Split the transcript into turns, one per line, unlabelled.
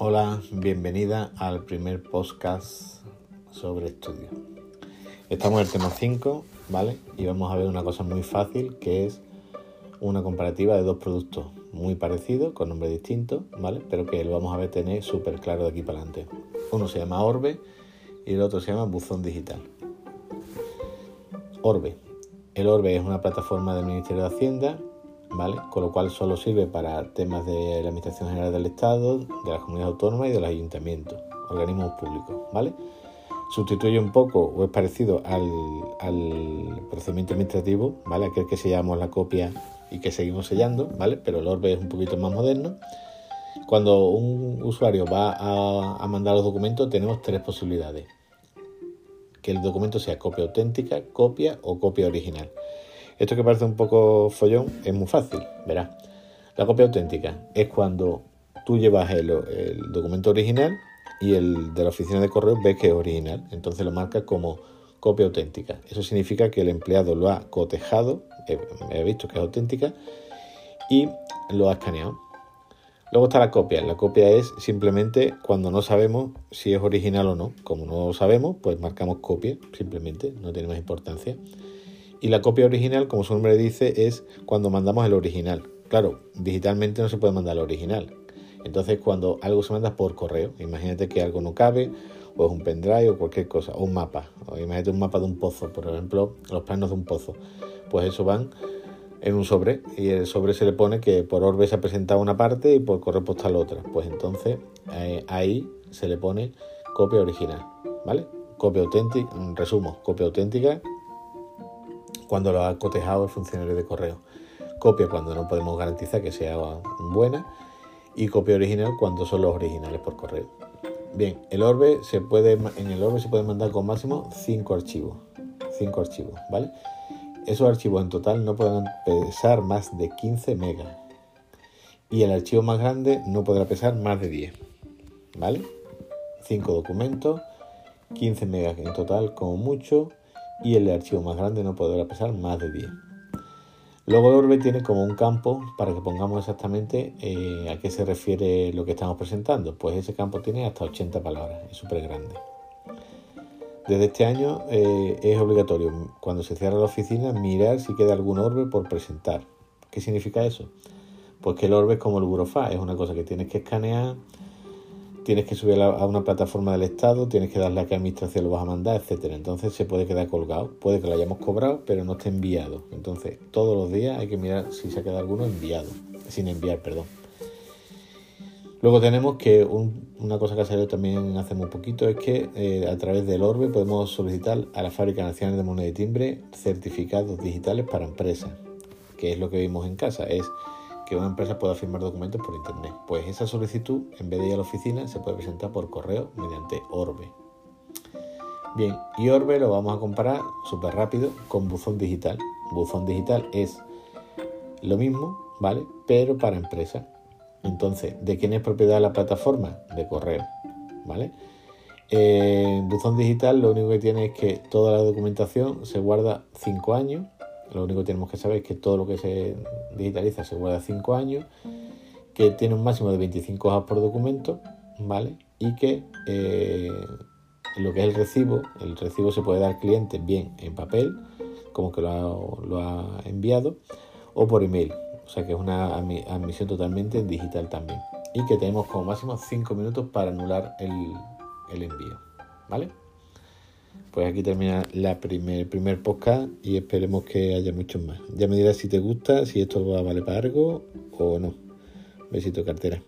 Hola, bienvenida al primer podcast sobre estudio. Estamos en el tema 5, ¿vale? Y vamos a ver una cosa muy fácil que es una comparativa de dos productos muy parecidos, con nombres distintos, ¿vale? Pero que lo vamos a ver tener súper claro de aquí para adelante. Uno se llama Orbe y el otro se llama Buzón Digital. Orbe. El Orbe es una plataforma del Ministerio de Hacienda ¿vale? Con lo cual solo sirve para temas de la Administración General del Estado, de las comunidades autónomas y de los ayuntamientos, organismos públicos, ¿vale? Sustituye un poco o es parecido al, procedimiento administrativo, ¿vale? Aquel que sellamos la copia y que seguimos sellando, ¿vale? Pero el Orbe es un poquito más moderno. Cuando un usuario va a, a mandar los documentos tenemos tres posibilidades. Que el documento sea copia auténtica, copia o copia original. Esto que parece un poco follón es muy fácil, verás. La copia auténtica es cuando tú llevas el, documento original y el de la oficina de correo ve que es original, entonces lo marca como copia auténtica. Eso significa que el empleado lo ha cotejado, he visto que es auténtica, y lo ha escaneado. Luego está la copia. La copia es simplemente cuando no sabemos si es original o no. Como no lo sabemos, pues marcamos copia, simplemente, no tiene más importancia. Y la copia original, como su nombre dice, es cuando mandamos el original. Claro, digitalmente no se puede mandar el original. Entonces, cuando algo se manda por correo, imagínate que algo no cabe, o es un pendrive o cualquier cosa, o un mapa. O imagínate un mapa de un pozo, por ejemplo, los planos de un pozo. Pues eso van en un sobre y el sobre se le pone que por Orbe se ha presentado una parte y por correo postal otra. Pues entonces eh, ahí se le pone copia original, ¿vale? Copia auténtica, resumo, copia auténtica cuando lo ha cotejado el funcionario de correo. Copia cuando no podemos garantizar que sea buena y copia original cuando son los originales por correo. Bien, el Orbe se puede, en el Orbe se puede mandar con máximo 5 archivos. 5 archivos, ¿vale? Esos archivos en total no pueden pesar más de 15 megas. Y el archivo más grande no podrá pesar más de 10. ¿Vale? 5 documentos, 15 megas en total como mucho y el archivo más grande no podrá pesar más de 10. Luego Orbe tiene como un campo para que pongamos exactamente eh, a qué se refiere lo que estamos presentando. Pues ese campo tiene hasta 80 palabras, es súper grande. Desde este año eh, es obligatorio, cuando se cierra la oficina, mirar si queda algún orbe por presentar. ¿Qué significa eso? Pues que el orbe es como el burofax, es una cosa que tienes que escanear, tienes que subir a una plataforma del Estado, tienes que darle a qué administración lo vas a mandar, etcétera. Entonces se puede quedar colgado, puede que lo hayamos cobrado, pero no esté enviado. Entonces, todos los días hay que mirar si se ha quedado alguno enviado, sin enviar, perdón. Luego tenemos que una cosa que ha salido también hace muy poquito es que eh, a través del Orbe podemos solicitar a la Fábrica Nacional de Moneda y Timbre certificados digitales para empresas, que es lo que vimos en casa, que una empresa pueda firmar documentos por Internet. Pues esa solicitud, en vez de ir a la oficina, se puede presentar por correo mediante Orbe. Bien, y Orbe lo vamos a comparar súper rápido con Buzón Digital. Buzón Digital es lo mismo, ¿vale? Pero para empresas. Entonces, ¿de quién es propiedad la plataforma? De correo, ¿vale? Eh, Buzón Digital lo único que tiene es que toda la documentación se guarda 5 años lo único que tenemos que saber es que todo lo que se digitaliza se guarda 5 años, que tiene un máximo de 25 hojas por documento, ¿vale? Y que eh, lo que es el recibo, el recibo se puede dar al cliente bien en papel, como que lo ha, enviado, o por email. O sea que es una admisión totalmente en digital también. Y que tenemos como máximo 5 minutos para anular el envío. ¿Vale? Pues aquí termina la primer, el primer podcast y esperemos que haya muchos más. Ya me dirás si te gusta, si esto va a valer para algo o no. Besito cartera.